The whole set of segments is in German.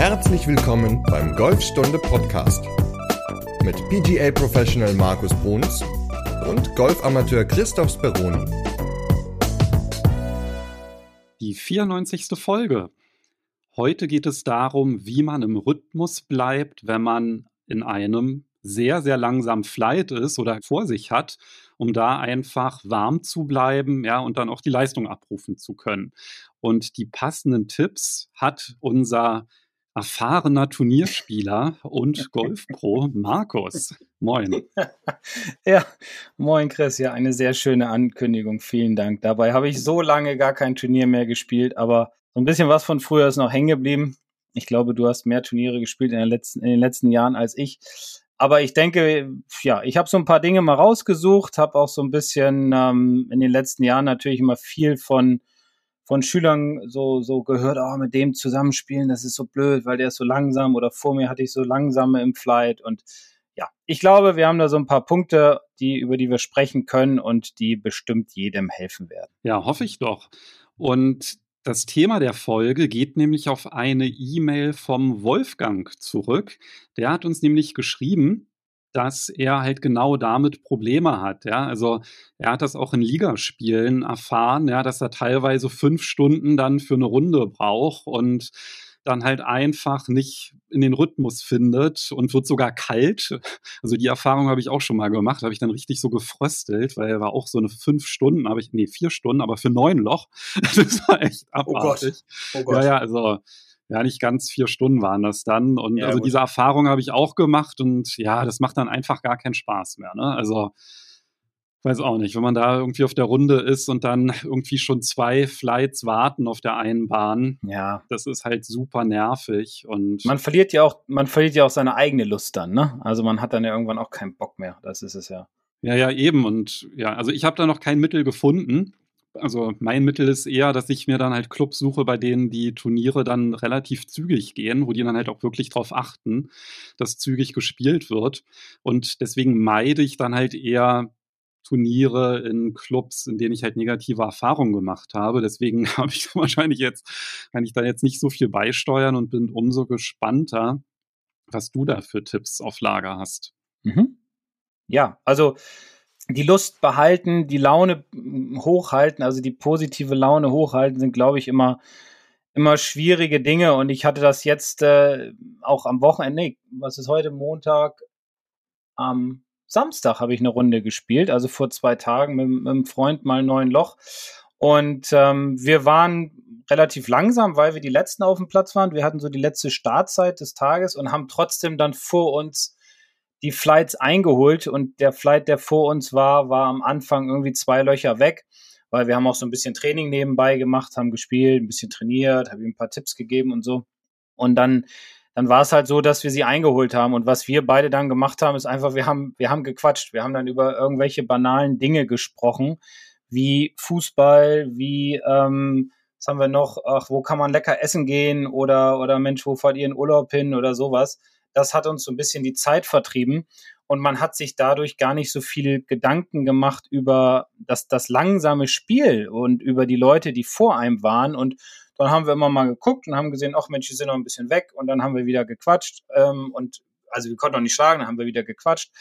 Herzlich willkommen beim Golfstunde Podcast mit PGA Professional Markus Bruns und Golfamateur Christoph Speroni. Die 94. Folge. Heute geht es darum, wie man im Rhythmus bleibt, wenn man in einem sehr, sehr langsam Flight ist oder vor sich hat, um da einfach warm zu bleiben, ja, und dann auch die Leistung abrufen zu können. Und die passenden Tipps hat unser erfahrener Turnierspieler und Golfpro Markus. Moin. Ja, moin Chris. Ja, eine sehr schöne Ankündigung. Vielen Dank. Dabei habe ich so lange gar kein Turnier mehr gespielt, aber so ein bisschen was von früher ist noch hängen geblieben. Ich glaube, du hast mehr Turniere gespielt in, letzten, in den letzten Jahren als ich. Aber ich denke, ja, ich habe so ein paar Dinge mal rausgesucht, habe auch so ein bisschen ähm, in den letzten Jahren natürlich immer viel von von Schülern so, so gehört, oh, mit dem zusammenspielen, das ist so blöd, weil der ist so langsam oder vor mir hatte ich so langsame im Flight und ja, ich glaube, wir haben da so ein paar Punkte, die, über die wir sprechen können und die bestimmt jedem helfen werden. Ja, hoffe ich doch. Und das Thema der Folge geht nämlich auf eine E-Mail vom Wolfgang zurück. Der hat uns nämlich geschrieben, dass er halt genau damit Probleme hat. Ja, also er hat das auch in Ligaspielen erfahren, ja, dass er teilweise fünf Stunden dann für eine Runde braucht und dann halt einfach nicht in den Rhythmus findet und wird sogar kalt. Also die Erfahrung habe ich auch schon mal gemacht, habe ich dann richtig so gefröstelt, weil er war auch so eine fünf Stunden, habe ich, nee, vier Stunden, aber für neun Loch. Das war echt abartig. Oh Gott. Oh Gott. Ja, ja, also ja, nicht ganz vier Stunden waren das dann. Und ja, also gut. diese Erfahrung habe ich auch gemacht und ja, das macht dann einfach gar keinen Spaß mehr. Ne? Also weiß auch nicht, wenn man da irgendwie auf der Runde ist und dann irgendwie schon zwei Flights warten auf der einen Bahn. Ja. Das ist halt super nervig und. Man verliert ja auch, man verliert ja auch seine eigene Lust dann, ne? Also man hat dann ja irgendwann auch keinen Bock mehr. Das ist es ja. Ja, ja, eben. Und ja, also ich habe da noch kein Mittel gefunden also mein Mittel ist eher, dass ich mir dann halt Clubs suche, bei denen die Turniere dann relativ zügig gehen, wo die dann halt auch wirklich darauf achten, dass zügig gespielt wird. Und deswegen meide ich dann halt eher Turniere in Clubs, in denen ich halt negative Erfahrungen gemacht habe. Deswegen habe ich wahrscheinlich jetzt, kann ich da jetzt nicht so viel beisteuern und bin umso gespannter, was du da für Tipps auf Lager hast. Mhm. Ja, also die Lust behalten, die Laune hochhalten, also die positive Laune hochhalten, sind, glaube ich, immer, immer schwierige Dinge. Und ich hatte das jetzt äh, auch am Wochenende, nee, was ist heute, Montag, am Samstag habe ich eine Runde gespielt, also vor zwei Tagen mit, mit einem Freund mal neun Loch. Und ähm, wir waren relativ langsam, weil wir die letzten auf dem Platz waren. Wir hatten so die letzte Startzeit des Tages und haben trotzdem dann vor uns die Flights eingeholt und der Flight, der vor uns war, war am Anfang irgendwie zwei Löcher weg, weil wir haben auch so ein bisschen Training nebenbei gemacht, haben gespielt, ein bisschen trainiert, habe ihm ein paar Tipps gegeben und so. Und dann, dann war es halt so, dass wir sie eingeholt haben. Und was wir beide dann gemacht haben, ist einfach, wir haben, wir haben gequatscht. Wir haben dann über irgendwelche banalen Dinge gesprochen, wie Fußball, wie, ähm, was haben wir noch, ach, wo kann man lecker essen gehen oder, oder Mensch, wo fahrt ihr in Urlaub hin oder sowas. Das hat uns so ein bisschen die Zeit vertrieben und man hat sich dadurch gar nicht so viel Gedanken gemacht über das, das langsame Spiel und über die Leute, die vor einem waren. Und dann haben wir immer mal geguckt und haben gesehen, ach Mensch, die sind noch ein bisschen weg. Und dann haben wir wieder gequatscht. Ähm, und also wir konnten noch nicht schlagen, dann haben wir wieder gequatscht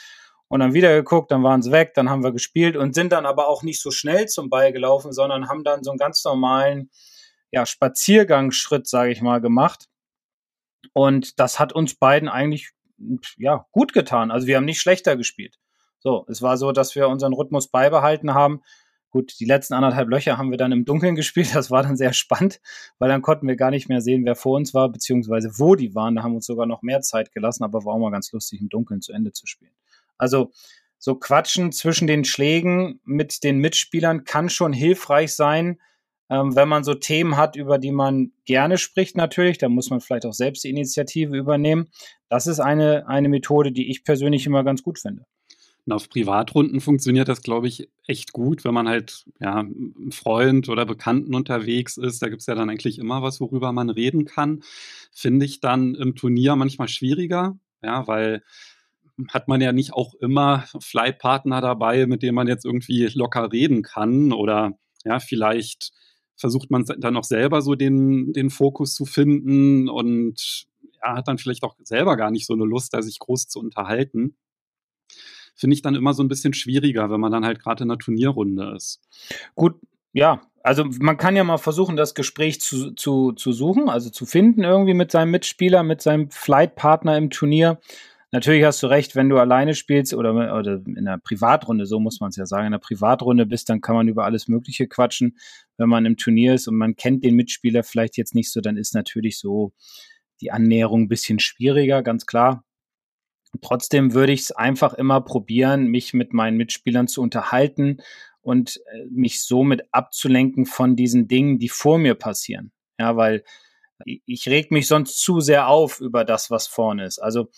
und dann wieder geguckt, dann waren sie weg, dann haben wir gespielt und sind dann aber auch nicht so schnell zum Ball gelaufen, sondern haben dann so einen ganz normalen ja, Spaziergangsschritt, sage ich mal, gemacht. Und das hat uns beiden eigentlich ja gut getan. Also wir haben nicht schlechter gespielt. So, es war so, dass wir unseren Rhythmus beibehalten haben. Gut, die letzten anderthalb Löcher haben wir dann im Dunkeln gespielt. Das war dann sehr spannend, weil dann konnten wir gar nicht mehr sehen, wer vor uns war, beziehungsweise wo die waren. Da haben wir uns sogar noch mehr Zeit gelassen, aber war auch mal ganz lustig, im Dunkeln zu Ende zu spielen. Also so Quatschen zwischen den Schlägen mit den Mitspielern kann schon hilfreich sein, ähm, wenn man so Themen hat, über die man gerne spricht natürlich, dann muss man vielleicht auch selbst die Initiative übernehmen. Das ist eine, eine Methode, die ich persönlich immer ganz gut finde. Und auf Privatrunden funktioniert das, glaube ich, echt gut, wenn man halt ja, Freund oder Bekannten unterwegs ist. Da gibt es ja dann eigentlich immer was, worüber man reden kann. Finde ich dann im Turnier manchmal schwieriger, ja, weil hat man ja nicht auch immer Flightpartner dabei, mit dem man jetzt irgendwie locker reden kann oder ja, vielleicht versucht man dann auch selber so den, den Fokus zu finden und er hat dann vielleicht auch selber gar nicht so eine Lust, da sich groß zu unterhalten. Finde ich dann immer so ein bisschen schwieriger, wenn man dann halt gerade in einer Turnierrunde ist. Gut, ja, also man kann ja mal versuchen, das Gespräch zu, zu, zu suchen, also zu finden irgendwie mit seinem Mitspieler, mit seinem Flightpartner im Turnier. Natürlich hast du recht, wenn du alleine spielst oder, oder in einer Privatrunde, so muss man es ja sagen, in einer Privatrunde bist, dann kann man über alles Mögliche quatschen. Wenn man im Turnier ist und man kennt den Mitspieler vielleicht jetzt nicht so, dann ist natürlich so die Annäherung ein bisschen schwieriger, ganz klar. Trotzdem würde ich es einfach immer probieren, mich mit meinen Mitspielern zu unterhalten und äh, mich somit abzulenken von diesen Dingen, die vor mir passieren. Ja, weil ich reg mich sonst zu sehr auf über das, was vorne ist. Also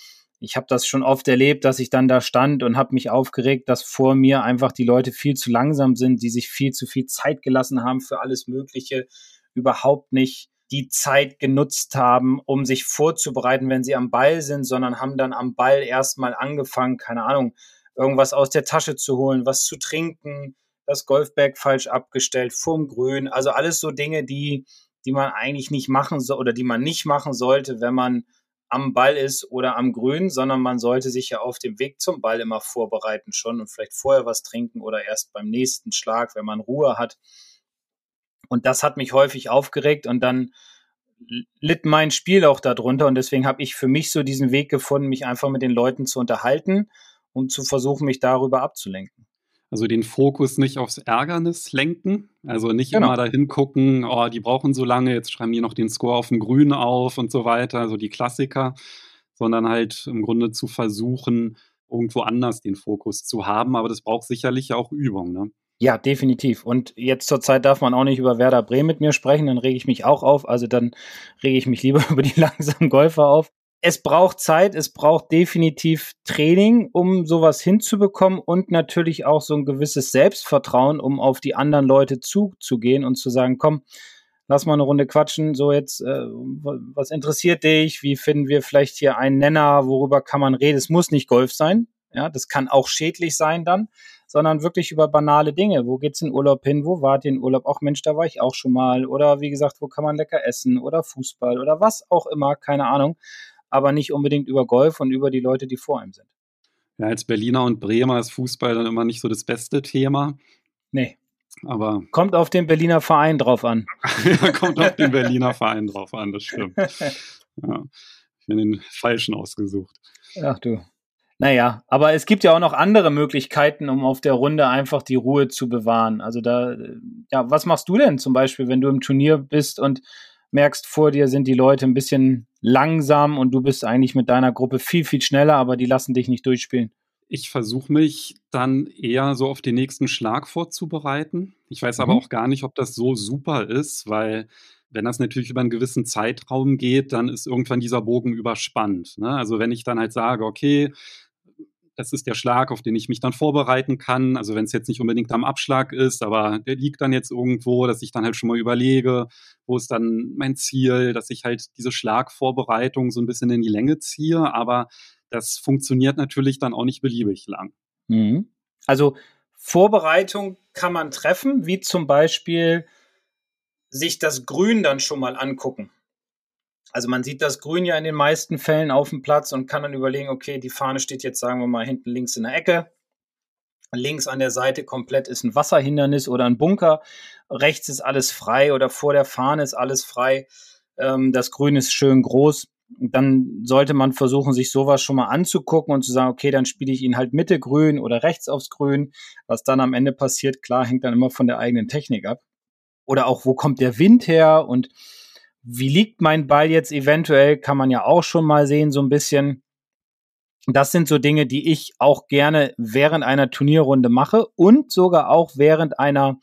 ich habe das schon oft erlebt, dass ich dann da stand und habe mich aufgeregt, dass vor mir einfach die Leute viel zu langsam sind, die sich viel zu viel Zeit gelassen haben für alles Mögliche, überhaupt nicht die Zeit genutzt haben, um sich vorzubereiten, wenn sie am Ball sind, sondern haben dann am Ball erstmal angefangen, keine Ahnung, irgendwas aus der Tasche zu holen, was zu trinken, das Golfbag falsch abgestellt, vorm Grün, also alles so Dinge, die, die man eigentlich nicht machen soll oder die man nicht machen sollte, wenn man am Ball ist oder am Grün, sondern man sollte sich ja auf dem Weg zum Ball immer vorbereiten schon und vielleicht vorher was trinken oder erst beim nächsten Schlag, wenn man Ruhe hat. Und das hat mich häufig aufgeregt und dann litt mein Spiel auch darunter und deswegen habe ich für mich so diesen Weg gefunden, mich einfach mit den Leuten zu unterhalten, um zu versuchen, mich darüber abzulenken. Also den Fokus nicht aufs Ärgernis lenken. Also nicht genau. immer dahin gucken, oh, die brauchen so lange, jetzt schreiben die noch den Score auf dem Grün auf und so weiter, so also die Klassiker, sondern halt im Grunde zu versuchen, irgendwo anders den Fokus zu haben. Aber das braucht sicherlich auch Übung. Ne? Ja, definitiv. Und jetzt zur Zeit darf man auch nicht über Werder Bremen mit mir sprechen, dann rege ich mich auch auf. Also dann rege ich mich lieber über die langsamen Golfer auf es braucht Zeit, es braucht definitiv Training, um sowas hinzubekommen und natürlich auch so ein gewisses Selbstvertrauen, um auf die anderen Leute zuzugehen und zu sagen, komm, lass mal eine Runde quatschen, so jetzt, äh, was interessiert dich, wie finden wir vielleicht hier einen Nenner, worüber kann man reden, es muss nicht Golf sein, ja, das kann auch schädlich sein dann, sondern wirklich über banale Dinge. Wo geht's in Urlaub hin? Wo wart ihr in Urlaub? Ach Mensch, da war ich auch schon mal. Oder wie gesagt, wo kann man lecker essen? Oder Fußball oder was auch immer, keine Ahnung aber nicht unbedingt über Golf und über die Leute, die vor ihm sind. Ja, als Berliner und Bremer ist Fußball dann immer nicht so das beste Thema. Nee. Aber kommt auf den Berliner Verein drauf an. ja, kommt auf den Berliner Verein drauf an, das stimmt. Ja, ich bin den falschen ausgesucht. Ach du. Naja, aber es gibt ja auch noch andere Möglichkeiten, um auf der Runde einfach die Ruhe zu bewahren. Also da, ja, was machst du denn zum Beispiel, wenn du im Turnier bist und merkst, vor dir sind die Leute ein bisschen langsam und du bist eigentlich mit deiner Gruppe viel, viel schneller, aber die lassen dich nicht durchspielen. Ich versuche mich dann eher so auf den nächsten Schlag vorzubereiten. Ich weiß mhm. aber auch gar nicht, ob das so super ist, weil wenn das natürlich über einen gewissen Zeitraum geht, dann ist irgendwann dieser Bogen überspannt. Ne? Also wenn ich dann halt sage, okay, das ist der Schlag, auf den ich mich dann vorbereiten kann. Also wenn es jetzt nicht unbedingt am Abschlag ist, aber der liegt dann jetzt irgendwo, dass ich dann halt schon mal überlege, wo ist dann mein Ziel, dass ich halt diese Schlagvorbereitung so ein bisschen in die Länge ziehe. Aber das funktioniert natürlich dann auch nicht beliebig lang. Mhm. Also Vorbereitung kann man treffen, wie zum Beispiel sich das Grün dann schon mal angucken. Also man sieht das Grün ja in den meisten Fällen auf dem Platz und kann dann überlegen, okay, die Fahne steht jetzt, sagen wir mal, hinten links in der Ecke. Links an der Seite komplett ist ein Wasserhindernis oder ein Bunker. Rechts ist alles frei oder vor der Fahne ist alles frei. Ähm, das Grün ist schön groß. Dann sollte man versuchen, sich sowas schon mal anzugucken und zu sagen, okay, dann spiele ich ihn halt Mitte grün oder rechts aufs Grün. Was dann am Ende passiert, klar, hängt dann immer von der eigenen Technik ab. Oder auch, wo kommt der Wind her und wie liegt mein Ball jetzt eventuell, kann man ja auch schon mal sehen, so ein bisschen. Das sind so Dinge, die ich auch gerne während einer Turnierrunde mache und sogar auch während einer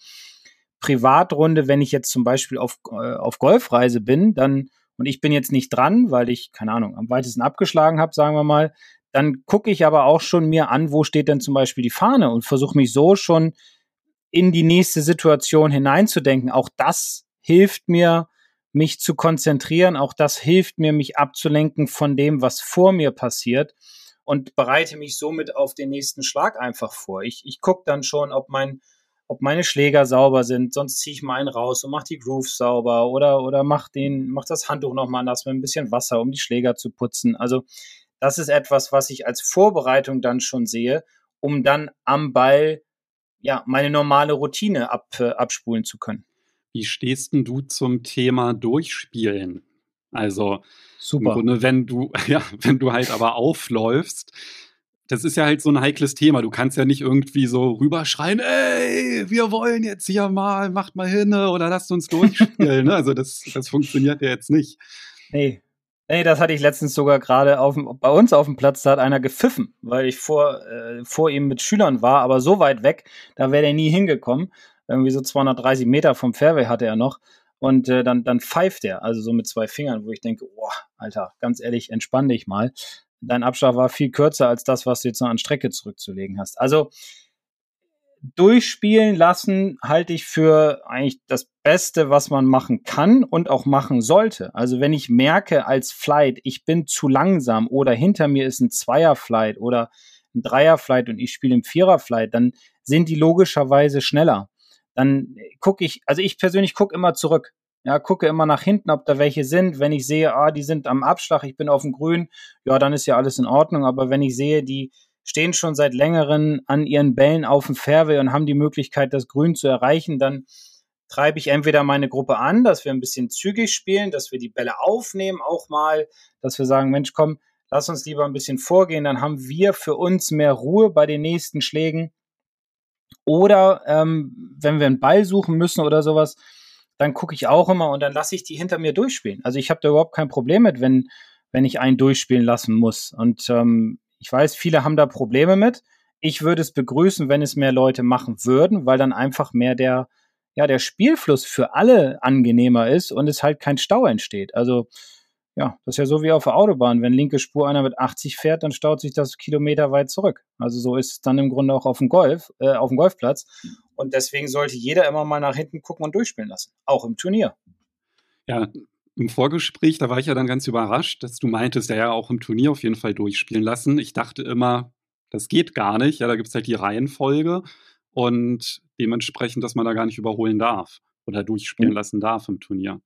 Privatrunde, wenn ich jetzt zum Beispiel auf, äh, auf Golfreise bin, dann, und ich bin jetzt nicht dran, weil ich, keine Ahnung, am weitesten abgeschlagen habe, sagen wir mal, dann gucke ich aber auch schon mir an, wo steht denn zum Beispiel die Fahne und versuche mich so schon in die nächste Situation hineinzudenken. Auch das hilft mir, mich zu konzentrieren. Auch das hilft mir, mich abzulenken von dem, was vor mir passiert und bereite mich somit auf den nächsten Schlag einfach vor. Ich, ich gucke dann schon, ob mein, ob meine Schläger sauber sind, sonst ziehe ich mal einen raus und mache die Grooves sauber oder, oder mach, den, mach das Handtuch nochmal nass mit ein bisschen Wasser, um die Schläger zu putzen. Also das ist etwas, was ich als Vorbereitung dann schon sehe, um dann am Ball ja meine normale Routine ab, äh, abspulen zu können. Wie stehst denn du zum Thema Durchspielen? Also Super. im Grunde, wenn du, ja, wenn du halt aber aufläufst, das ist ja halt so ein heikles Thema. Du kannst ja nicht irgendwie so rüberschreien, ey, wir wollen jetzt hier mal, macht mal hin oder lasst uns durchspielen. Ne? also das, das funktioniert ja jetzt nicht. Nee. Nee, das hatte ich letztens sogar gerade bei uns auf dem Platz, da hat einer gepfiffen, weil ich vor, äh, vor ihm mit Schülern war, aber so weit weg, da wäre der nie hingekommen. Irgendwie so 230 Meter vom Fairway hatte er noch. Und äh, dann, dann pfeift er, also so mit zwei Fingern, wo ich denke, boah, Alter, ganz ehrlich, entspann dich mal dein Abschlag war viel kürzer als das, was du jetzt noch an Strecke zurückzulegen hast. Also durchspielen lassen halte ich für eigentlich das Beste, was man machen kann und auch machen sollte. Also wenn ich merke als Flight, ich bin zu langsam oder hinter mir ist ein Zweierflight oder ein Dreierflight und ich spiele im Viererflight, dann sind die logischerweise schneller. Dann gucke ich, also ich persönlich gucke immer zurück. Ja, gucke immer nach hinten, ob da welche sind. Wenn ich sehe, ah, die sind am Abschlag, ich bin auf dem Grün, ja, dann ist ja alles in Ordnung. Aber wenn ich sehe, die stehen schon seit längerem an ihren Bällen auf dem Fairway und haben die Möglichkeit, das Grün zu erreichen, dann treibe ich entweder meine Gruppe an, dass wir ein bisschen zügig spielen, dass wir die Bälle aufnehmen auch mal, dass wir sagen, Mensch, komm, lass uns lieber ein bisschen vorgehen, dann haben wir für uns mehr Ruhe bei den nächsten Schlägen. Oder ähm, wenn wir einen Ball suchen müssen oder sowas, dann gucke ich auch immer und dann lasse ich die hinter mir durchspielen. Also ich habe da überhaupt kein Problem mit, wenn, wenn ich einen durchspielen lassen muss. Und ähm, ich weiß, viele haben da Probleme mit. Ich würde es begrüßen, wenn es mehr Leute machen würden, weil dann einfach mehr der, ja, der Spielfluss für alle angenehmer ist und es halt kein Stau entsteht. Also ja, das ist ja so wie auf der Autobahn. Wenn linke Spur einer mit 80 fährt, dann staut sich das Kilometer weit zurück. Also so ist es dann im Grunde auch auf dem Golf, äh, auf dem Golfplatz. Und deswegen sollte jeder immer mal nach hinten gucken und durchspielen lassen. Auch im Turnier. Ja, im Vorgespräch, da war ich ja dann ganz überrascht, dass du meintest, ja, ja, auch im Turnier auf jeden Fall durchspielen lassen. Ich dachte immer, das geht gar nicht. Ja, da gibt es halt die Reihenfolge und dementsprechend, dass man da gar nicht überholen darf oder durchspielen mhm. lassen darf im Turnier.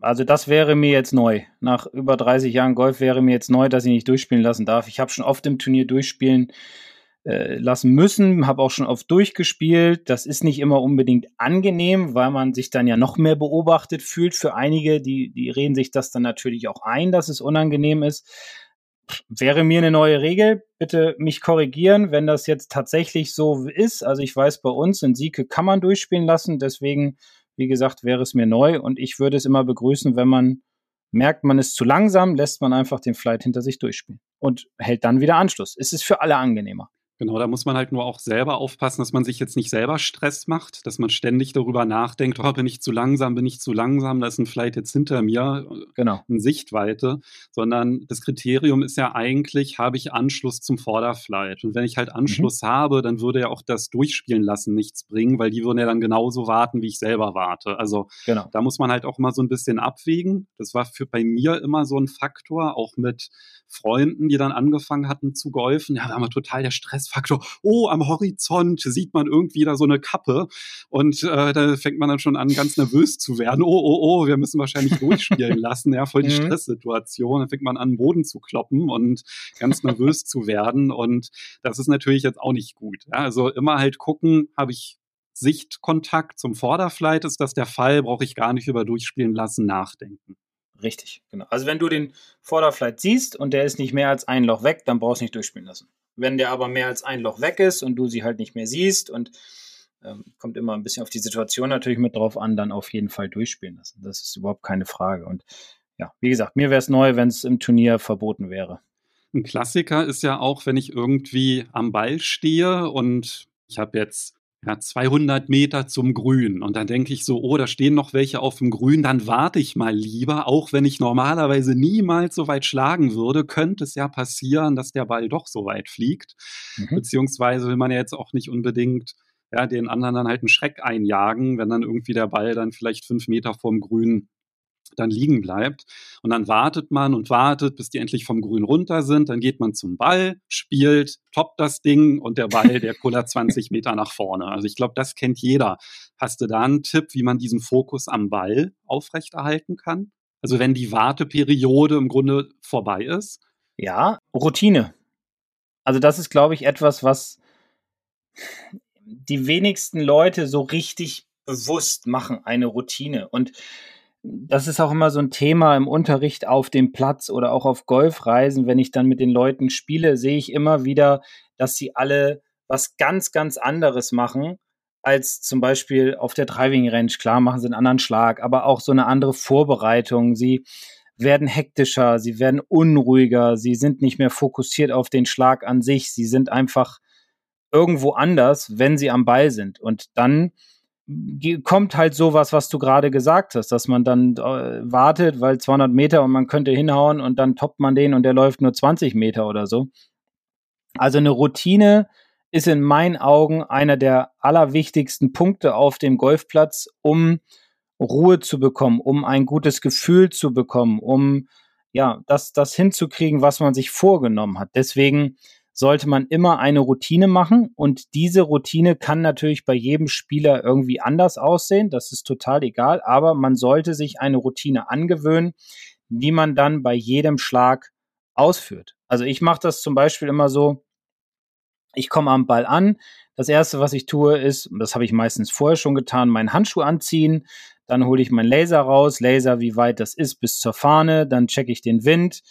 Also das wäre mir jetzt neu. Nach über 30 Jahren Golf wäre mir jetzt neu, dass ich nicht durchspielen lassen darf. Ich habe schon oft im Turnier durchspielen äh, lassen müssen, habe auch schon oft durchgespielt. Das ist nicht immer unbedingt angenehm, weil man sich dann ja noch mehr beobachtet fühlt. Für einige, die, die reden sich das dann natürlich auch ein, dass es unangenehm ist. Wäre mir eine neue Regel. Bitte mich korrigieren, wenn das jetzt tatsächlich so ist. Also ich weiß, bei uns in Sieke kann man durchspielen lassen. Deswegen wie gesagt, wäre es mir neu und ich würde es immer begrüßen, wenn man merkt, man ist zu langsam, lässt man einfach den Flight hinter sich durchspielen und hält dann wieder Anschluss. Es ist für alle angenehmer. Genau, da muss man halt nur auch selber aufpassen, dass man sich jetzt nicht selber Stress macht, dass man ständig darüber nachdenkt, oh, bin ich zu langsam, bin ich zu langsam, da ist ein Flight jetzt hinter mir, genau. in Sichtweite, sondern das Kriterium ist ja eigentlich, habe ich Anschluss zum Vorderflight. Und wenn ich halt mhm. Anschluss mhm. habe, dann würde ja auch das Durchspielen lassen nichts bringen, weil die würden ja dann genauso warten, wie ich selber warte. Also genau. da muss man halt auch mal so ein bisschen abwägen. Das war für bei mir immer so ein Faktor, auch mit Freunden, die dann angefangen hatten zu golfen. Ja, da haben wir total der Stressfaktor. Oh, am Horizont sieht man irgendwie da so eine Kappe. Und äh, da fängt man dann schon an, ganz nervös zu werden. Oh, oh, oh, wir müssen wahrscheinlich durchspielen lassen. Ja, voll die mhm. Stresssituation. Dann fängt man an, Boden zu kloppen und ganz nervös zu werden. Und das ist natürlich jetzt auch nicht gut. Ja, also immer halt gucken, habe ich Sichtkontakt zum Vorderflight, ist das der Fall, brauche ich gar nicht über Durchspielen lassen nachdenken. Richtig, genau. Also wenn du den Vorderflight siehst und der ist nicht mehr als ein Loch weg, dann brauchst du nicht durchspielen lassen. Wenn der aber mehr als ein Loch weg ist und du sie halt nicht mehr siehst und ähm, kommt immer ein bisschen auf die Situation natürlich mit drauf an, dann auf jeden Fall durchspielen lassen. Das ist überhaupt keine Frage. Und ja, wie gesagt, mir wäre es neu, wenn es im Turnier verboten wäre. Ein Klassiker ist ja auch, wenn ich irgendwie am Ball stehe und ich habe jetzt ja, 200 Meter zum Grün. Und dann denke ich so, oh, da stehen noch welche auf dem Grün, dann warte ich mal lieber, auch wenn ich normalerweise niemals so weit schlagen würde, könnte es ja passieren, dass der Ball doch so weit fliegt. Mhm. Beziehungsweise will man ja jetzt auch nicht unbedingt ja, den anderen dann halt einen Schreck einjagen, wenn dann irgendwie der Ball dann vielleicht fünf Meter vom Grün dann liegen bleibt. Und dann wartet man und wartet, bis die endlich vom Grün runter sind. Dann geht man zum Ball, spielt, toppt das Ding und der Ball, der kullert 20 Meter nach vorne. Also ich glaube, das kennt jeder. Hast du da einen Tipp, wie man diesen Fokus am Ball aufrechterhalten kann? Also wenn die Warteperiode im Grunde vorbei ist? Ja, Routine. Also das ist, glaube ich, etwas, was die wenigsten Leute so richtig bewusst machen, eine Routine. Und das ist auch immer so ein Thema im Unterricht auf dem Platz oder auch auf Golfreisen. Wenn ich dann mit den Leuten spiele, sehe ich immer wieder, dass sie alle was ganz, ganz anderes machen als zum Beispiel auf der Driving Range. Klar machen sie einen anderen Schlag, aber auch so eine andere Vorbereitung. Sie werden hektischer, sie werden unruhiger, sie sind nicht mehr fokussiert auf den Schlag an sich. Sie sind einfach irgendwo anders, wenn sie am Ball sind. Und dann kommt halt sowas, was du gerade gesagt hast, dass man dann äh, wartet, weil 200 Meter und man könnte hinhauen und dann toppt man den und der läuft nur 20 Meter oder so. Also eine Routine ist in meinen Augen einer der allerwichtigsten Punkte auf dem Golfplatz, um Ruhe zu bekommen, um ein gutes Gefühl zu bekommen, um ja, das, das hinzukriegen, was man sich vorgenommen hat. Deswegen sollte man immer eine Routine machen. Und diese Routine kann natürlich bei jedem Spieler irgendwie anders aussehen, das ist total egal, aber man sollte sich eine Routine angewöhnen, die man dann bei jedem Schlag ausführt. Also ich mache das zum Beispiel immer so, ich komme am Ball an, das erste, was ich tue, ist, das habe ich meistens vorher schon getan, meinen Handschuh anziehen, dann hole ich meinen Laser raus, Laser, wie weit das ist bis zur Fahne, dann checke ich den Wind,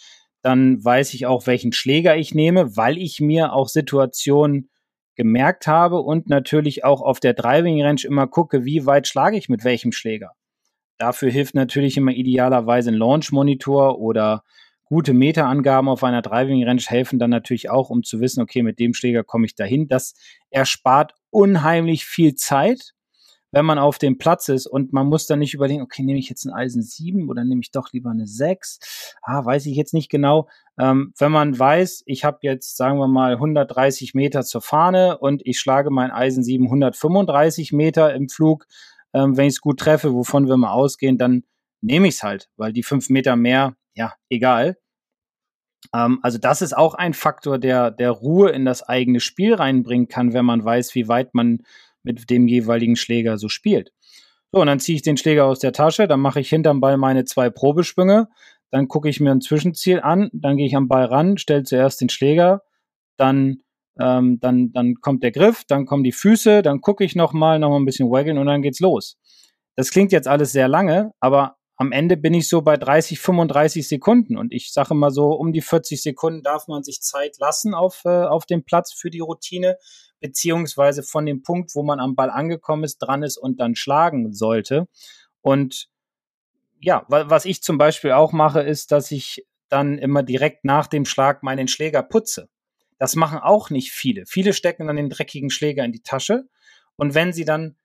dann weiß ich auch, welchen Schläger ich nehme, weil ich mir auch Situationen gemerkt habe und natürlich auch auf der Driving Range immer gucke, wie weit schlage ich mit welchem Schläger. Dafür hilft natürlich immer idealerweise ein Launch Monitor oder gute Meterangaben auf einer Driving Range helfen dann natürlich auch, um zu wissen, okay, mit dem Schläger komme ich dahin. Das erspart unheimlich viel Zeit wenn man auf dem Platz ist und man muss dann nicht überlegen, okay, nehme ich jetzt ein Eisen 7 oder nehme ich doch lieber eine 6? Ah, weiß ich jetzt nicht genau. Ähm, wenn man weiß, ich habe jetzt, sagen wir mal, 130 Meter zur Fahne und ich schlage mein Eisen 7 135 Meter im Flug, ähm, wenn ich es gut treffe, wovon wir mal ausgehen, dann nehme ich es halt, weil die 5 Meter mehr, ja, egal. Ähm, also das ist auch ein Faktor, der, der Ruhe in das eigene Spiel reinbringen kann, wenn man weiß, wie weit man mit dem jeweiligen Schläger so spielt. So, und dann ziehe ich den Schläger aus der Tasche, dann mache ich hinterm Ball meine zwei Probeschwünge, dann gucke ich mir ein Zwischenziel an, dann gehe ich am Ball ran, stelle zuerst den Schläger, dann, ähm, dann, dann kommt der Griff, dann kommen die Füße, dann gucke ich nochmal, nochmal ein bisschen waggeln und dann geht's los. Das klingt jetzt alles sehr lange, aber am Ende bin ich so bei 30, 35 Sekunden und ich sage mal so, um die 40 Sekunden darf man sich Zeit lassen auf, äh, auf dem Platz für die Routine, beziehungsweise von dem Punkt, wo man am Ball angekommen ist, dran ist und dann schlagen sollte. Und ja, was ich zum Beispiel auch mache, ist, dass ich dann immer direkt nach dem Schlag meinen Schläger putze. Das machen auch nicht viele. Viele stecken dann den dreckigen Schläger in die Tasche und wenn sie dann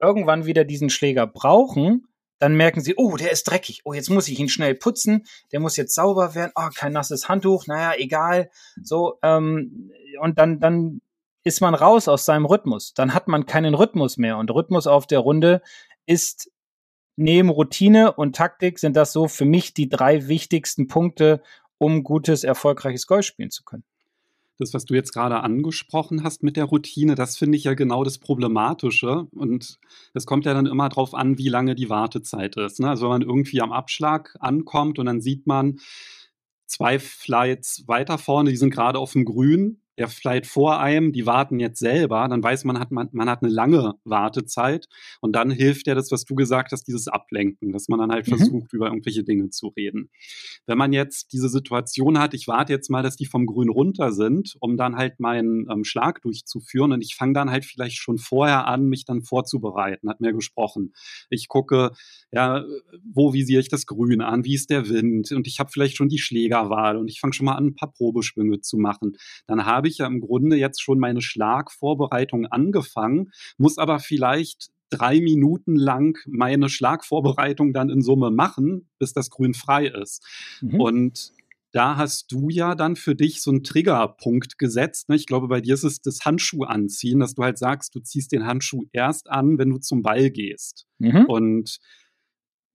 irgendwann wieder diesen Schläger brauchen, dann merken sie, oh, der ist dreckig. Oh, jetzt muss ich ihn schnell putzen. Der muss jetzt sauber werden. Oh, kein nasses Handtuch. Naja, egal. So, ähm, und dann, dann ist man raus aus seinem Rhythmus. Dann hat man keinen Rhythmus mehr. Und Rhythmus auf der Runde ist neben Routine und Taktik sind das so für mich die drei wichtigsten Punkte, um gutes, erfolgreiches Golf spielen zu können. Das, was du jetzt gerade angesprochen hast mit der Routine, das finde ich ja genau das Problematische. Und es kommt ja dann immer darauf an, wie lange die Wartezeit ist. Ne? Also wenn man irgendwie am Abschlag ankommt und dann sieht man, zwei Flights weiter vorne, die sind gerade auf dem Grün, der Flight vor einem, die warten jetzt selber, dann weiß man, hat man, man hat eine lange Wartezeit und dann hilft ja das, was du gesagt hast, dieses Ablenken, dass man dann halt mhm. versucht, über irgendwelche Dinge zu reden. Wenn man jetzt diese Situation hat, ich warte jetzt mal, dass die vom Grün runter sind, um dann halt meinen ähm, Schlag durchzuführen und ich fange dann halt vielleicht schon vorher an, mich dann vorzubereiten, hat mir gesprochen. Ich gucke, ja, wo visiere ich das Grün an, wie ist der Wind und ich habe vielleicht schon die Schlägerwahl und ich fange schon mal an, ein paar Probeschwünge zu machen. Dann habe ich ja im Grunde jetzt schon meine Schlagvorbereitung angefangen, muss aber vielleicht drei Minuten lang meine Schlagvorbereitung dann in Summe machen, bis das Grün frei ist. Mhm. Und da hast du ja dann für dich so einen Triggerpunkt gesetzt. Ne? Ich glaube, bei dir ist es das Handschuh anziehen, dass du halt sagst, du ziehst den Handschuh erst an, wenn du zum Ball gehst. Mhm. Und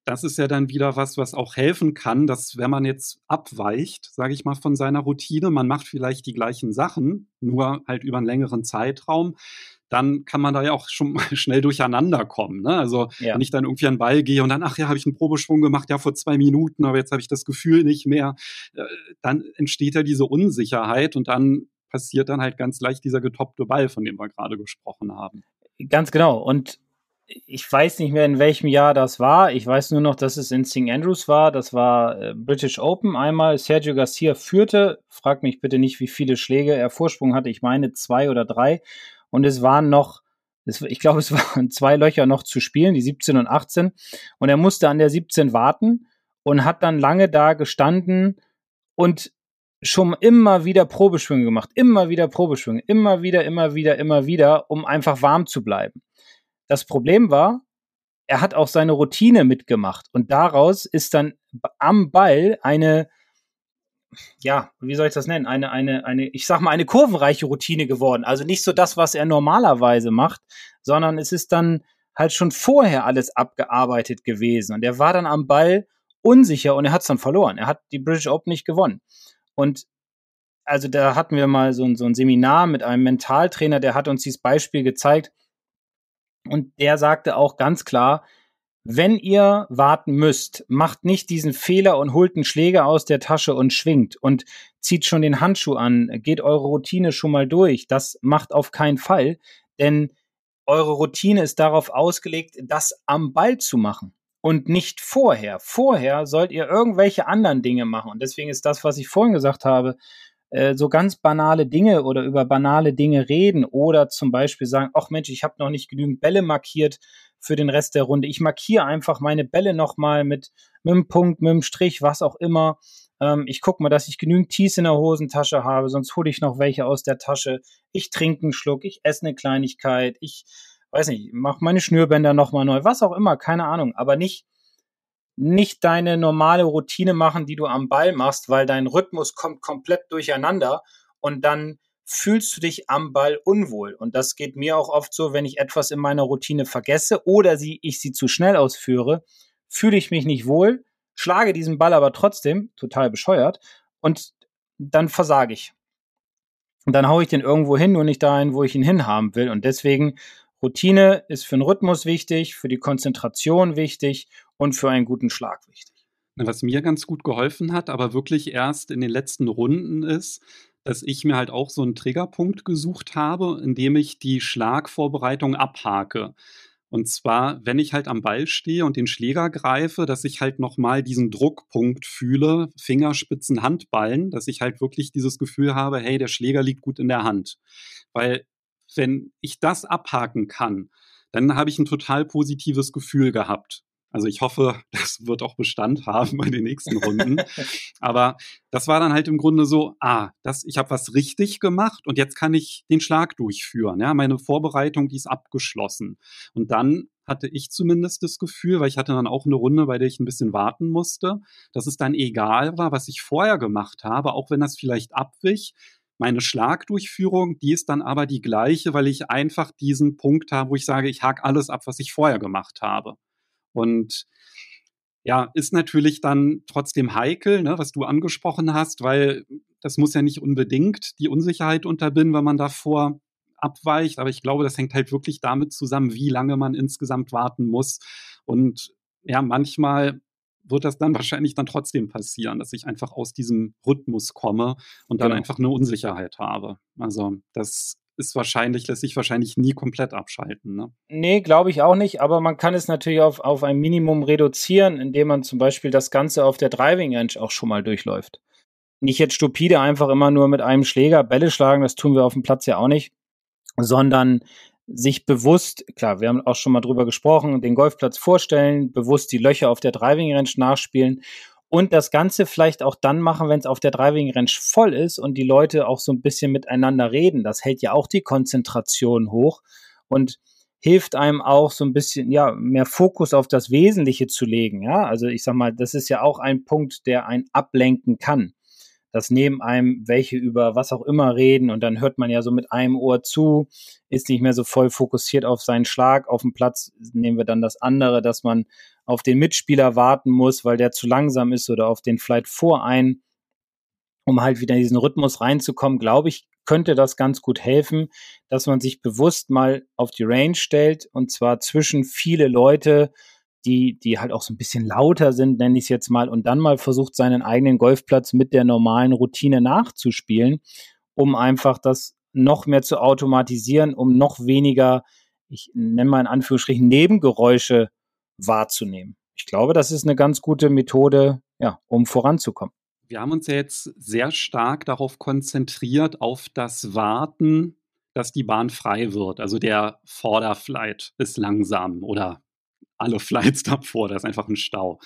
das ist ja dann wieder was, was auch helfen kann, dass wenn man jetzt abweicht, sage ich mal, von seiner Routine, man macht vielleicht die gleichen Sachen, nur halt über einen längeren Zeitraum, dann kann man da ja auch schon mal schnell durcheinander kommen. Ne? Also ja. wenn ich dann irgendwie an den Ball gehe und dann, ach ja, habe ich einen Probeschwung gemacht, ja, vor zwei Minuten, aber jetzt habe ich das Gefühl nicht mehr, äh, dann entsteht ja diese Unsicherheit und dann passiert dann halt ganz leicht dieser getoppte Ball, von dem wir gerade gesprochen haben. Ganz genau. Und ich weiß nicht mehr, in welchem Jahr das war. Ich weiß nur noch, dass es in St. Andrews war. Das war äh, British Open einmal. Sergio Garcia führte. Frag mich bitte nicht, wie viele Schläge er Vorsprung hatte. Ich meine zwei oder drei. Und es waren noch, ich glaube, es waren zwei Löcher noch zu spielen, die 17 und 18. Und er musste an der 17 warten und hat dann lange da gestanden und schon immer wieder Probeschwünge gemacht. Immer wieder Probeschwünge. Immer wieder, immer wieder, immer wieder, um einfach warm zu bleiben. Das Problem war, er hat auch seine Routine mitgemacht und daraus ist dann am Ball eine, ja, wie soll ich das nennen? Eine, eine, eine, ich sag mal, eine kurvenreiche Routine geworden. Also nicht so das, was er normalerweise macht, sondern es ist dann halt schon vorher alles abgearbeitet gewesen. Und er war dann am Ball unsicher und er hat es dann verloren. Er hat die British Open nicht gewonnen. Und also da hatten wir mal so ein, so ein Seminar mit einem Mentaltrainer, der hat uns dieses Beispiel gezeigt. Und der sagte auch ganz klar, wenn ihr warten müsst, macht nicht diesen Fehler und holt einen Schläger aus der Tasche und schwingt und zieht schon den Handschuh an, geht eure Routine schon mal durch. Das macht auf keinen Fall, denn eure Routine ist darauf ausgelegt, das am Ball zu machen und nicht vorher. Vorher sollt ihr irgendwelche anderen Dinge machen. Und deswegen ist das, was ich vorhin gesagt habe, so ganz banale Dinge oder über banale Dinge reden oder zum Beispiel sagen, ach Mensch, ich habe noch nicht genügend Bälle markiert für den Rest der Runde. Ich markiere einfach meine Bälle nochmal mit, mit einem Punkt, mit einem Strich, was auch immer. Ähm, ich gucke mal, dass ich genügend Tees in der Hosentasche habe, sonst hole ich noch welche aus der Tasche. Ich trinke einen Schluck, ich esse eine Kleinigkeit, ich weiß nicht, mache meine Schnürbänder nochmal neu, was auch immer, keine Ahnung, aber nicht nicht deine normale Routine machen, die du am Ball machst, weil dein Rhythmus kommt komplett durcheinander und dann fühlst du dich am Ball unwohl. Und das geht mir auch oft so, wenn ich etwas in meiner Routine vergesse oder sie, ich sie zu schnell ausführe, fühle ich mich nicht wohl, schlage diesen Ball aber trotzdem, total bescheuert, und dann versage ich. Und dann haue ich den irgendwo hin, nur nicht dahin, wo ich ihn hinhaben will. Und deswegen Routine ist für den Rhythmus wichtig, für die Konzentration wichtig und für einen guten Schlag wichtig. Was mir ganz gut geholfen hat, aber wirklich erst in den letzten Runden ist, dass ich mir halt auch so einen Triggerpunkt gesucht habe, in dem ich die Schlagvorbereitung abhake. Und zwar, wenn ich halt am Ball stehe und den Schläger greife, dass ich halt nochmal diesen Druckpunkt fühle, Fingerspitzen, Handballen, dass ich halt wirklich dieses Gefühl habe, hey, der Schläger liegt gut in der Hand. Weil wenn ich das abhaken kann, dann habe ich ein total positives Gefühl gehabt. Also ich hoffe, das wird auch Bestand haben bei den nächsten Runden. Aber das war dann halt im Grunde so, ah, das, ich habe was richtig gemacht und jetzt kann ich den Schlag durchführen. Ja, meine Vorbereitung, die ist abgeschlossen. Und dann hatte ich zumindest das Gefühl, weil ich hatte dann auch eine Runde, bei der ich ein bisschen warten musste, dass es dann egal war, was ich vorher gemacht habe, auch wenn das vielleicht abwich, meine Schlagdurchführung, die ist dann aber die gleiche, weil ich einfach diesen Punkt habe, wo ich sage, ich hake alles ab, was ich vorher gemacht habe. Und ja, ist natürlich dann trotzdem heikel, ne, was du angesprochen hast, weil das muss ja nicht unbedingt die Unsicherheit unterbinden, wenn man davor abweicht. Aber ich glaube, das hängt halt wirklich damit zusammen, wie lange man insgesamt warten muss. Und ja, manchmal wird das dann wahrscheinlich dann trotzdem passieren, dass ich einfach aus diesem Rhythmus komme und dann genau. einfach eine Unsicherheit habe. Also das ist wahrscheinlich, lässt sich wahrscheinlich nie komplett abschalten. Ne? Nee, glaube ich auch nicht, aber man kann es natürlich auf, auf ein Minimum reduzieren, indem man zum Beispiel das Ganze auf der Driving Range auch schon mal durchläuft. Nicht jetzt stupide einfach immer nur mit einem Schläger Bälle schlagen, das tun wir auf dem Platz ja auch nicht, sondern sich bewusst, klar, wir haben auch schon mal drüber gesprochen, den Golfplatz vorstellen, bewusst die Löcher auf der Driving Range nachspielen und das Ganze vielleicht auch dann machen, wenn es auf der Driving Range voll ist und die Leute auch so ein bisschen miteinander reden. Das hält ja auch die Konzentration hoch und hilft einem auch so ein bisschen, ja, mehr Fokus auf das Wesentliche zu legen. Ja, also ich sag mal, das ist ja auch ein Punkt, der einen ablenken kann dass neben einem welche über was auch immer reden und dann hört man ja so mit einem Ohr zu, ist nicht mehr so voll fokussiert auf seinen Schlag auf dem Platz. Nehmen wir dann das andere, dass man auf den Mitspieler warten muss, weil der zu langsam ist oder auf den Flight vor ein, um halt wieder in diesen Rhythmus reinzukommen, glaube ich, könnte das ganz gut helfen, dass man sich bewusst mal auf die Range stellt und zwar zwischen viele Leute, die, die halt auch so ein bisschen lauter sind, nenne ich es jetzt mal, und dann mal versucht, seinen eigenen Golfplatz mit der normalen Routine nachzuspielen, um einfach das noch mehr zu automatisieren, um noch weniger, ich nenne mal in Anführungsstrichen, Nebengeräusche wahrzunehmen. Ich glaube, das ist eine ganz gute Methode, ja, um voranzukommen. Wir haben uns ja jetzt sehr stark darauf konzentriert, auf das Warten, dass die Bahn frei wird. Also der Vorderflight ist langsam oder alle Flights davor, da ist einfach ein Stau.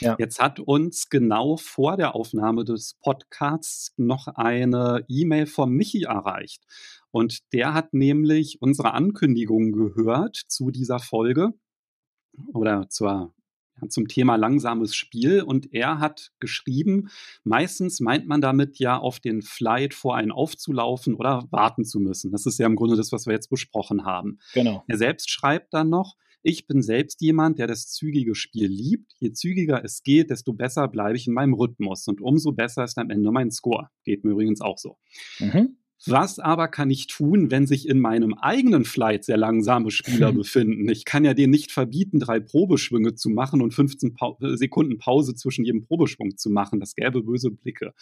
Ja. Jetzt hat uns genau vor der Aufnahme des Podcasts noch eine E-Mail von Michi erreicht. Und der hat nämlich unsere Ankündigung gehört zu dieser Folge oder zur zum Thema langsames Spiel und er hat geschrieben, meistens meint man damit ja auf den Flight vor einen aufzulaufen oder warten zu müssen. Das ist ja im Grunde das, was wir jetzt besprochen haben. Genau. Er selbst schreibt dann noch, ich bin selbst jemand, der das zügige Spiel liebt. Je zügiger es geht, desto besser bleibe ich in meinem Rhythmus und umso besser ist am Ende mein Score. Geht mir übrigens auch so. Mhm. Was aber kann ich tun, wenn sich in meinem eigenen Flight sehr langsame Spieler befinden? Ich kann ja denen nicht verbieten, drei Probeschwünge zu machen und 15 pa äh, Sekunden Pause zwischen jedem Probeschwung zu machen. Das gäbe böse Blicke.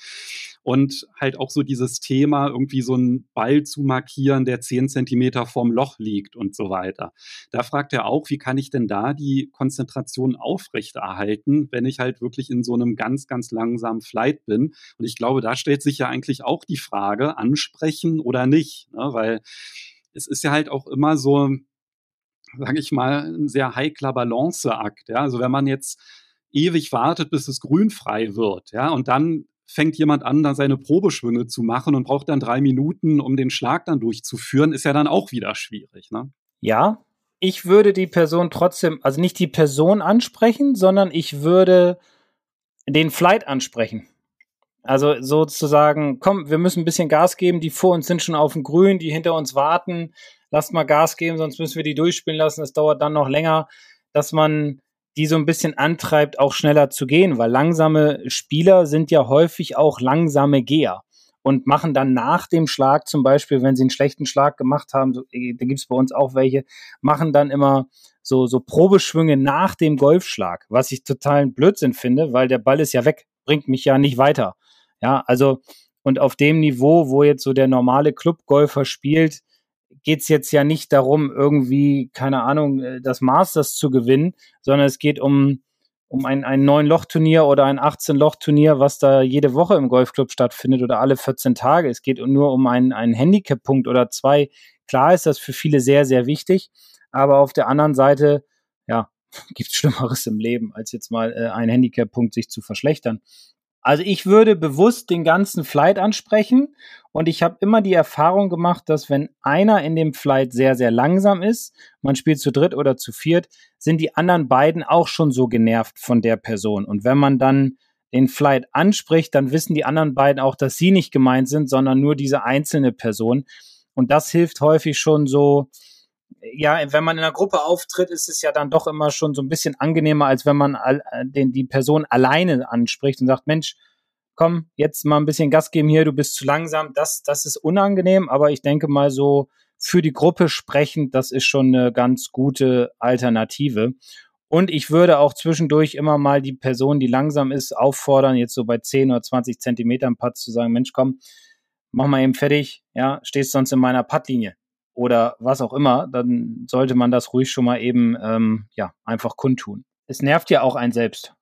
Und halt auch so dieses Thema, irgendwie so einen Ball zu markieren, der 10 Zentimeter vorm Loch liegt und so weiter. Da fragt er auch, wie kann ich denn da die Konzentration aufrechterhalten, wenn ich halt wirklich in so einem ganz, ganz langsamen Flight bin? Und ich glaube, da stellt sich ja eigentlich auch die Frage, ansprechen sprechen oder nicht. Ne? Weil es ist ja halt auch immer so, sage ich mal, ein sehr heikler Balanceakt. Ja? Also wenn man jetzt ewig wartet, bis es grünfrei wird, ja, und dann fängt jemand an, dann seine Probeschwünge zu machen und braucht dann drei Minuten, um den Schlag dann durchzuführen, ist ja dann auch wieder schwierig. Ne? Ja, ich würde die Person trotzdem, also nicht die Person ansprechen, sondern ich würde den Flight ansprechen. Also sozusagen, komm, wir müssen ein bisschen Gas geben, die vor uns sind schon auf dem Grün, die hinter uns warten, lasst mal Gas geben, sonst müssen wir die durchspielen lassen, das dauert dann noch länger, dass man die so ein bisschen antreibt, auch schneller zu gehen, weil langsame Spieler sind ja häufig auch langsame Geher und machen dann nach dem Schlag zum Beispiel, wenn sie einen schlechten Schlag gemacht haben, äh, da gibt's bei uns auch welche, machen dann immer so, so Probeschwünge nach dem Golfschlag, was ich totalen Blödsinn finde, weil der Ball ist ja weg, bringt mich ja nicht weiter. Ja, also und auf dem Niveau, wo jetzt so der normale Clubgolfer spielt, geht's jetzt ja nicht darum, irgendwie, keine Ahnung, äh, das Masters zu gewinnen, sondern es geht um, um ein, ein 9-Loch-Turnier oder ein 18-Loch-Turnier, was da jede Woche im Golfclub stattfindet oder alle 14 Tage. Es geht nur um einen, einen Handicap-Punkt oder zwei. Klar ist das für viele sehr, sehr wichtig, aber auf der anderen Seite, ja, gibt's Schlimmeres im Leben, als jetzt mal äh, einen Handicap-Punkt sich zu verschlechtern. Also ich würde bewusst den ganzen Flight ansprechen und ich habe immer die Erfahrung gemacht, dass wenn einer in dem Flight sehr, sehr langsam ist, man spielt zu dritt oder zu viert, sind die anderen beiden auch schon so genervt von der Person. Und wenn man dann den Flight anspricht, dann wissen die anderen beiden auch, dass sie nicht gemeint sind, sondern nur diese einzelne Person. Und das hilft häufig schon so, ja, wenn man in einer Gruppe auftritt, ist es ja dann doch immer schon so ein bisschen angenehmer, als wenn man all, äh, den, die Person alleine anspricht und sagt, Mensch, komm, jetzt mal ein bisschen Gas geben hier, du bist zu langsam. Das, das ist unangenehm, aber ich denke mal so für die Gruppe sprechend, das ist schon eine ganz gute Alternative. Und ich würde auch zwischendurch immer mal die Person, die langsam ist, auffordern, jetzt so bei 10 oder 20 Zentimetern Putz zu sagen, Mensch, komm, mach mal eben fertig, ja, stehst sonst in meiner Puttlinie oder was auch immer, dann sollte man das ruhig schon mal eben ähm, ja einfach kundtun. Es nervt ja auch einen selbst.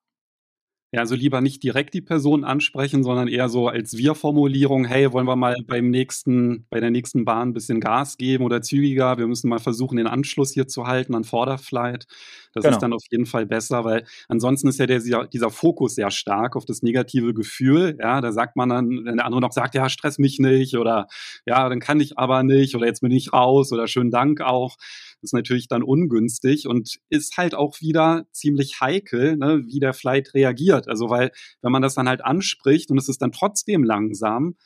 Ja, also lieber nicht direkt die Person ansprechen, sondern eher so als Wir-Formulierung, hey, wollen wir mal beim nächsten, bei der nächsten Bahn ein bisschen Gas geben oder zügiger? Wir müssen mal versuchen, den Anschluss hier zu halten an Vorderflight. Das genau. ist dann auf jeden Fall besser, weil ansonsten ist ja der, dieser, Fokus sehr stark auf das negative Gefühl. Ja, da sagt man dann, wenn der andere noch sagt, ja, stress mich nicht oder ja, dann kann ich aber nicht oder jetzt bin ich raus oder schönen Dank auch ist natürlich dann ungünstig und ist halt auch wieder ziemlich heikel, ne, wie der Flight reagiert. Also weil, wenn man das dann halt anspricht und es ist dann trotzdem langsam,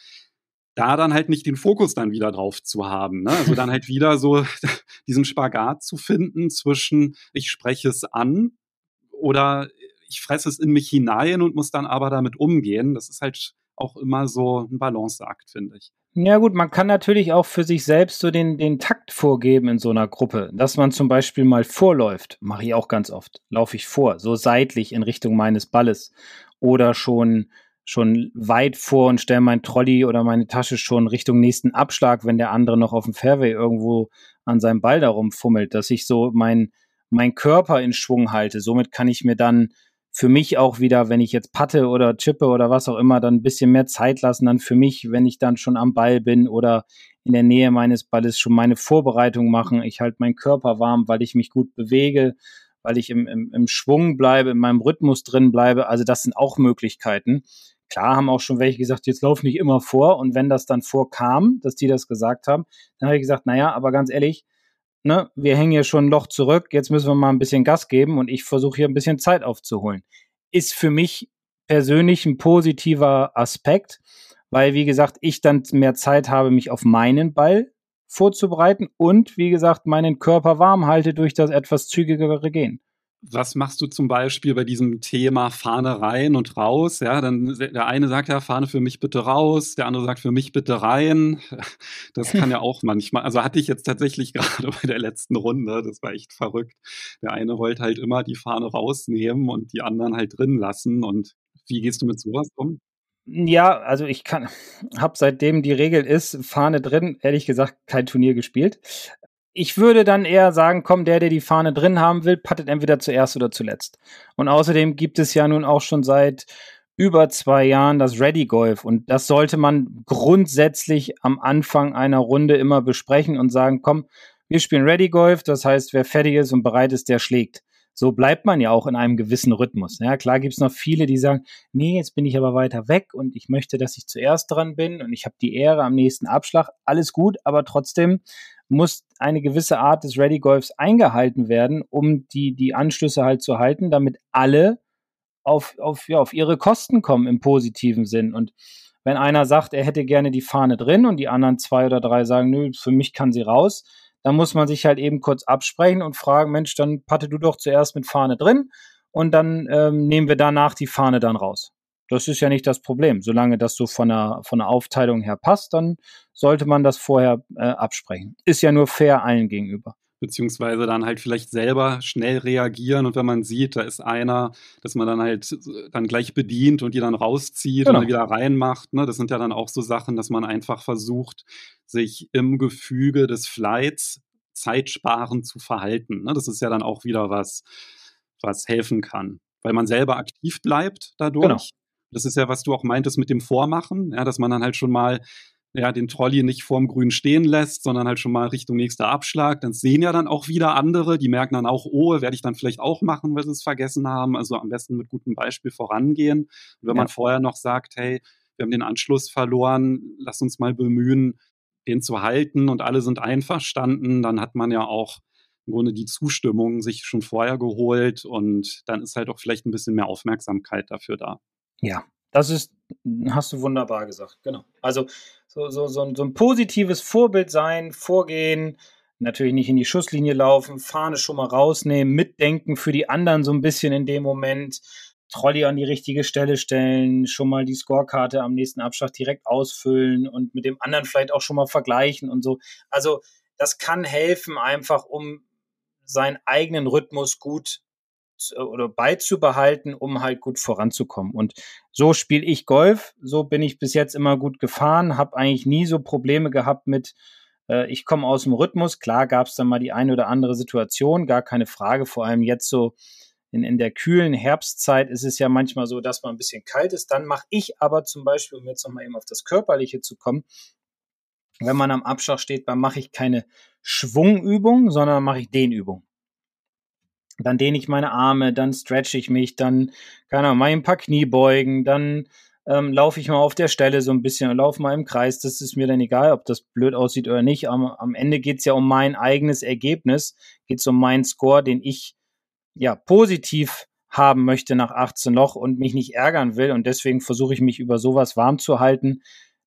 da dann halt nicht den Fokus dann wieder drauf zu haben. Ne? Also dann halt wieder so diesen Spagat zu finden zwischen, ich spreche es an oder ich fresse es in mich hinein und muss dann aber damit umgehen. Das ist halt auch immer so ein Balanceakt, finde ich. Ja gut, man kann natürlich auch für sich selbst so den, den Takt vorgeben in so einer Gruppe, dass man zum Beispiel mal vorläuft, mache ich auch ganz oft, laufe ich vor, so seitlich in Richtung meines Balles oder schon schon weit vor und stelle mein Trolley oder meine Tasche schon Richtung nächsten Abschlag, wenn der andere noch auf dem Fairway irgendwo an seinem Ball darum fummelt, dass ich so mein, mein Körper in Schwung halte. Somit kann ich mir dann für mich auch wieder, wenn ich jetzt patte oder chippe oder was auch immer, dann ein bisschen mehr Zeit lassen, dann für mich, wenn ich dann schon am Ball bin oder in der Nähe meines Balles schon meine Vorbereitung machen. Ich halte meinen Körper warm, weil ich mich gut bewege, weil ich im, im, im Schwung bleibe, in meinem Rhythmus drin bleibe. Also das sind auch Möglichkeiten. Klar haben auch schon welche gesagt, jetzt lauf nicht immer vor. Und wenn das dann vorkam, dass die das gesagt haben, dann habe ich gesagt, naja, aber ganz ehrlich, ne, wir hängen hier schon ein Loch zurück, jetzt müssen wir mal ein bisschen Gas geben und ich versuche hier ein bisschen Zeit aufzuholen. Ist für mich persönlich ein positiver Aspekt, weil, wie gesagt, ich dann mehr Zeit habe, mich auf meinen Ball vorzubereiten und, wie gesagt, meinen Körper warm halte durch das etwas zügigere Gehen was machst du zum Beispiel bei diesem Thema Fahne rein und raus? Ja, dann der eine sagt ja, Fahne für mich bitte raus, der andere sagt für mich bitte rein. Das kann ja auch manchmal, also hatte ich jetzt tatsächlich gerade bei der letzten Runde, das war echt verrückt. Der eine wollte halt immer die Fahne rausnehmen und die anderen halt drin lassen. Und wie gehst du mit sowas um? Ja, also ich kann, habe seitdem die Regel ist, Fahne drin, ehrlich gesagt, kein Turnier gespielt ich würde dann eher sagen, komm, der, der die Fahne drin haben will, pattet entweder zuerst oder zuletzt. Und außerdem gibt es ja nun auch schon seit über zwei Jahren das Ready Golf. Und das sollte man grundsätzlich am Anfang einer Runde immer besprechen und sagen, komm, wir spielen Ready Golf. Das heißt, wer fertig ist und bereit ist, der schlägt. So bleibt man ja auch in einem gewissen Rhythmus. Ja, klar gibt es noch viele, die sagen, nee, jetzt bin ich aber weiter weg und ich möchte, dass ich zuerst dran bin und ich habe die Ehre am nächsten Abschlag. Alles gut, aber trotzdem muss eine gewisse Art des Ready Golfs eingehalten werden, um die, die Anschlüsse halt zu halten, damit alle auf, auf, ja, auf ihre Kosten kommen im positiven Sinn. Und wenn einer sagt, er hätte gerne die Fahne drin und die anderen zwei oder drei sagen, nö, für mich kann sie raus, dann muss man sich halt eben kurz absprechen und fragen, Mensch, dann patte du doch zuerst mit Fahne drin und dann ähm, nehmen wir danach die Fahne dann raus. Das ist ja nicht das Problem. Solange das so von der, von der Aufteilung her passt, dann sollte man das vorher äh, absprechen. Ist ja nur fair allen gegenüber beziehungsweise dann halt vielleicht selber schnell reagieren und wenn man sieht, da ist einer, dass man dann halt dann gleich bedient und die dann rauszieht genau. und wieder reinmacht. Ne? Das sind ja dann auch so Sachen, dass man einfach versucht, sich im Gefüge des Flights zeitsparend zu verhalten. Ne? Das ist ja dann auch wieder was, was helfen kann, weil man selber aktiv bleibt dadurch. Genau. Das ist ja, was du auch meintest mit dem Vormachen, ja, dass man dann halt schon mal ja, den Trolley nicht vorm Grün stehen lässt, sondern halt schon mal Richtung nächster Abschlag. Dann sehen ja dann auch wieder andere, die merken dann auch, oh, werde ich dann vielleicht auch machen, weil sie es vergessen haben. Also am besten mit gutem Beispiel vorangehen. Und wenn ja. man vorher noch sagt, hey, wir haben den Anschluss verloren, lass uns mal bemühen, den zu halten und alle sind einverstanden, dann hat man ja auch im Grunde die Zustimmung sich schon vorher geholt und dann ist halt auch vielleicht ein bisschen mehr Aufmerksamkeit dafür da. Ja, das ist, hast du wunderbar gesagt, genau. Also so, so, so, ein, so ein positives Vorbild sein, vorgehen, natürlich nicht in die Schusslinie laufen, Fahne schon mal rausnehmen, mitdenken für die anderen so ein bisschen in dem Moment, Trolley an die richtige Stelle stellen, schon mal die Scorekarte am nächsten Abschlag direkt ausfüllen und mit dem anderen vielleicht auch schon mal vergleichen und so. Also das kann helfen, einfach um seinen eigenen Rhythmus gut oder beizubehalten, um halt gut voranzukommen. Und so spiele ich Golf, so bin ich bis jetzt immer gut gefahren, habe eigentlich nie so Probleme gehabt mit, äh, ich komme aus dem Rhythmus. Klar gab es dann mal die eine oder andere Situation, gar keine Frage, vor allem jetzt so in, in der kühlen Herbstzeit ist es ja manchmal so, dass man ein bisschen kalt ist. Dann mache ich aber zum Beispiel, um jetzt nochmal eben auf das Körperliche zu kommen, wenn man am Abschlag steht, dann mache ich keine Schwungübung, sondern mache ich Dehnübung dann dehne ich meine Arme, dann stretch ich mich, dann, keine Ahnung, mal ein paar Kniebeugen, dann ähm, laufe ich mal auf der Stelle so ein bisschen und laufe mal im Kreis. Das ist mir dann egal, ob das blöd aussieht oder nicht. Am, am Ende geht's ja um mein eigenes Ergebnis, geht's um meinen Score, den ich ja positiv haben möchte nach 18 Loch und mich nicht ärgern will. Und deswegen versuche ich mich über sowas warm zu halten.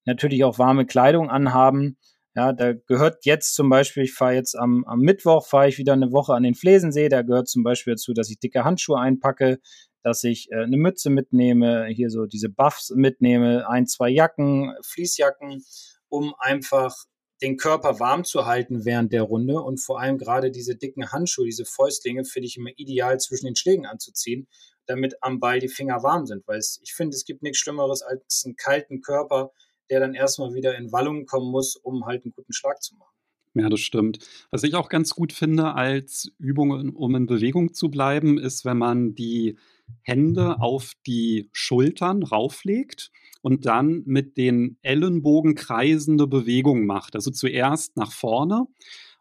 Natürlich auch warme Kleidung anhaben Ja, da gehört jetzt zum Beispiel, ich fahre jetzt am, am Mittwoch, fahre ich wieder eine Woche an den Flesensee. Da gehört zum Beispiel dazu, dass ich dicke Handschuhe einpacke, dass ich äh, eine Mütze mitnehme, hier so diese Buffs mitnehme, ein, zwei Jacken, Fließjacken, um einfach den Körper warm zu halten während der Runde und vor allem gerade diese dicken Handschuhe, diese Fäustlinge finde ich immer ideal zwischen den Schlägen anzuziehen, damit am Ball die Finger warm sind, weil es, ich finde, es gibt nichts Schlimmeres als einen kalten Körper, der dann erstmal wieder in Wallungen kommen muss, um halt einen guten Schlag zu machen. Ja, das stimmt. Was ich auch ganz gut finde als Übung, um in Bewegung zu bleiben, ist, wenn man die Hände auf die Schultern rauflegt und dann mit den Ellenbogen kreisende Bewegungen macht. Also zuerst nach vorne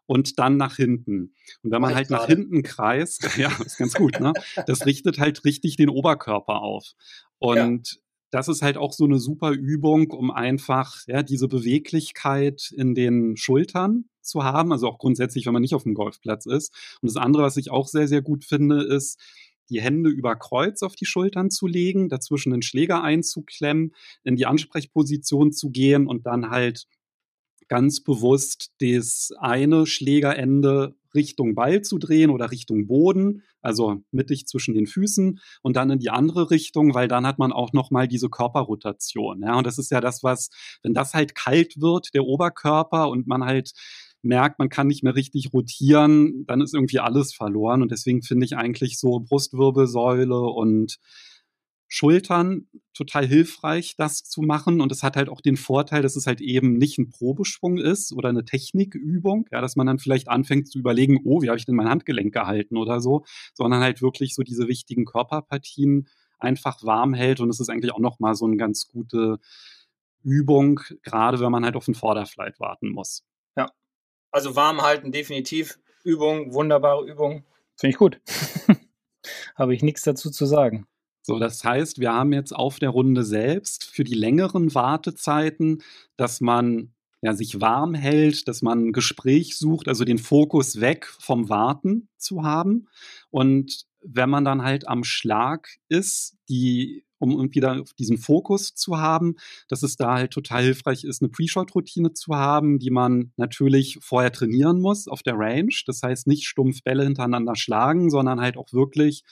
und dann nach hinten. Und wenn man halt nach hinten kreist, ja, ist ganz gut, ne? Das richtet halt richtig den Oberkörper auf. Und. Das ist halt auch so eine super Übung, um einfach ja, diese Beweglichkeit in den Schultern zu haben. Also auch grundsätzlich, wenn man nicht auf dem Golfplatz ist. Und das andere, was ich auch sehr, sehr gut finde, ist, die Hände über Kreuz auf die Schultern zu legen, dazwischen den Schläger einzuklemmen, in die Ansprechposition zu gehen und dann halt ganz bewusst das eine Schlägerende Richtung Ball zu drehen oder Richtung Boden, also mittig zwischen den Füßen und dann in die andere Richtung, weil dann hat man auch noch mal diese Körperrotation. Ja, und das ist ja das, was, wenn das halt kalt wird, der Oberkörper und man halt merkt, man kann nicht mehr richtig rotieren, dann ist irgendwie alles verloren. Und deswegen finde ich eigentlich so Brustwirbelsäule und Schultern total hilfreich, das zu machen. Und es hat halt auch den Vorteil, dass es halt eben nicht ein Probeschwung ist oder eine Technikübung, ja, dass man dann vielleicht anfängt zu überlegen, oh, wie habe ich denn mein Handgelenk gehalten oder so, sondern halt wirklich so diese wichtigen Körperpartien einfach warm hält. Und es ist eigentlich auch nochmal so eine ganz gute Übung, gerade wenn man halt auf den Vorderflight warten muss. Ja, also warm halten, definitiv. Übung, wunderbare Übung. Finde ich gut. Habe ich nichts dazu zu sagen. So, das heißt, wir haben jetzt auf der Runde selbst für die längeren Wartezeiten, dass man ja, sich warm hält, dass man ein Gespräch sucht, also den Fokus weg vom Warten zu haben. Und wenn man dann halt am Schlag ist, die um wieder diesen Fokus zu haben, dass es da halt total hilfreich ist, eine Pre-Shot-Routine zu haben, die man natürlich vorher trainieren muss auf der Range. Das heißt nicht stumpf Bälle hintereinander schlagen, sondern halt auch wirklich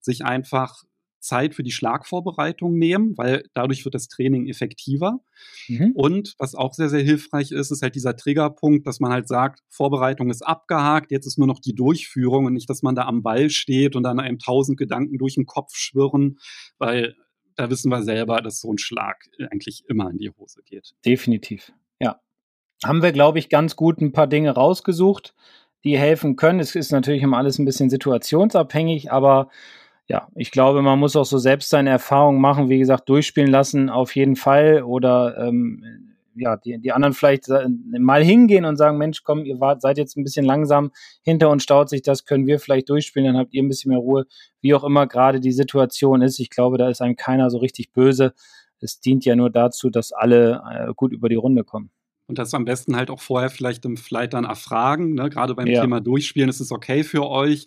sich einfach Zeit für die Schlagvorbereitung nehmen, weil dadurch wird das Training effektiver. Mhm. Und was auch sehr, sehr hilfreich ist, ist halt dieser Triggerpunkt, dass man halt sagt, Vorbereitung ist abgehakt, jetzt ist nur noch die Durchführung und nicht, dass man da am Ball steht und dann einem tausend Gedanken durch den Kopf schwirren, weil da wissen wir selber, dass so ein Schlag eigentlich immer in die Hose geht. Definitiv, ja. Haben wir, glaube ich, ganz gut ein paar Dinge rausgesucht, die helfen können. Es ist natürlich immer alles ein bisschen situationsabhängig, aber ja, ich glaube, man muss auch so selbst seine Erfahrungen machen, wie gesagt, durchspielen lassen auf jeden Fall oder ähm, ja, die, die anderen vielleicht mal hingehen und sagen, Mensch, komm, ihr wart, seid jetzt ein bisschen langsam, hinter uns staut sich das, können wir vielleicht durchspielen, dann habt ihr ein bisschen mehr Ruhe, wie auch immer gerade die Situation ist. Ich glaube, da ist einem keiner so richtig böse. Es dient ja nur dazu, dass alle äh, gut über die Runde kommen. Und das am besten halt auch vorher vielleicht im Flight dann erfragen. Ne? Gerade beim ja. Thema Durchspielen ist es okay für euch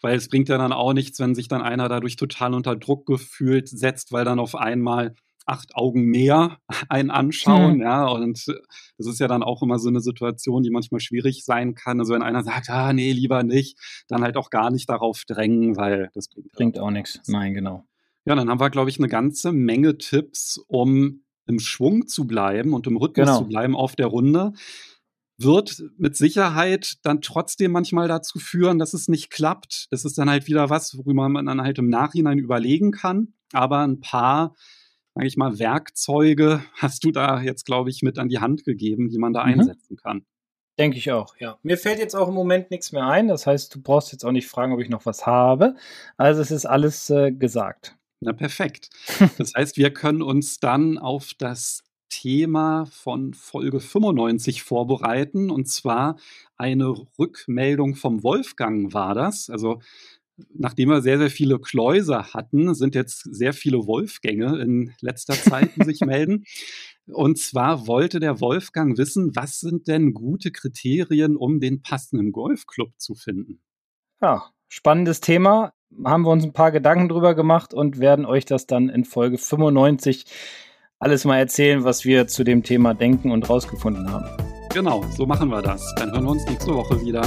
weil es bringt ja dann auch nichts, wenn sich dann einer dadurch total unter Druck gefühlt setzt, weil dann auf einmal acht Augen mehr einen anschauen, mhm. ja, und das ist ja dann auch immer so eine Situation, die manchmal schwierig sein kann. Also wenn einer sagt, ah, nee, lieber nicht, dann halt auch gar nicht darauf drängen, weil das bringt, bringt auch nichts. Nein, genau. Ja, dann haben wir, glaube ich, eine ganze Menge Tipps, um im Schwung zu bleiben und im Rhythmus genau. zu bleiben auf der Runde wird mit Sicherheit dann trotzdem manchmal dazu führen, dass es nicht klappt. Das ist dann halt wieder was, worüber man dann halt im Nachhinein überlegen kann. Aber ein paar, sage ich mal, Werkzeuge hast du da jetzt, glaube ich, mit an die Hand gegeben, die man da mhm. einsetzen kann. Denke ich auch, ja. Mir fällt jetzt auch im Moment nichts mehr ein. Das heißt, du brauchst jetzt auch nicht fragen, ob ich noch was habe. Also es ist alles äh, gesagt. Na perfekt. Das heißt, wir können uns dann auf das Thema von Folge 95 vorbereiten. Und zwar eine Rückmeldung vom Wolfgang war das. Also nachdem wir sehr, sehr viele Kläuser hatten, sind jetzt sehr viele Wolfgänge in letzter Zeit, die sich melden. Und zwar wollte der Wolfgang wissen, was sind denn gute Kriterien, um den passenden Golfclub zu finden? Ja, spannendes Thema. Haben wir uns ein paar Gedanken drüber gemacht und werden euch das dann in Folge 95 alles mal erzählen, was wir zu dem Thema denken und rausgefunden haben. Genau, so machen wir das. Dann hören wir uns nächste Woche wieder.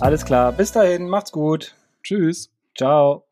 Alles klar. Bis dahin. Macht's gut. Tschüss. Ciao.